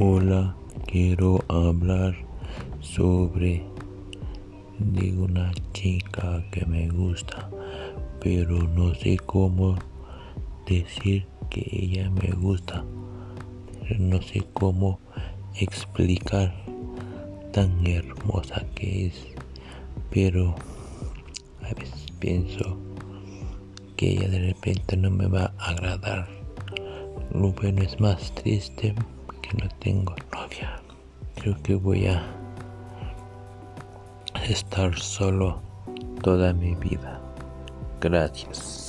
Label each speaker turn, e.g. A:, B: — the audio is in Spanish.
A: Hola, quiero hablar sobre de una chica que me gusta, pero no sé cómo decir que ella me gusta. No sé cómo explicar tan hermosa que es, pero a veces pienso que ella de repente no me va a agradar. Lo bueno es más triste no tengo novia. Creo que voy a estar solo toda mi vida. Gracias.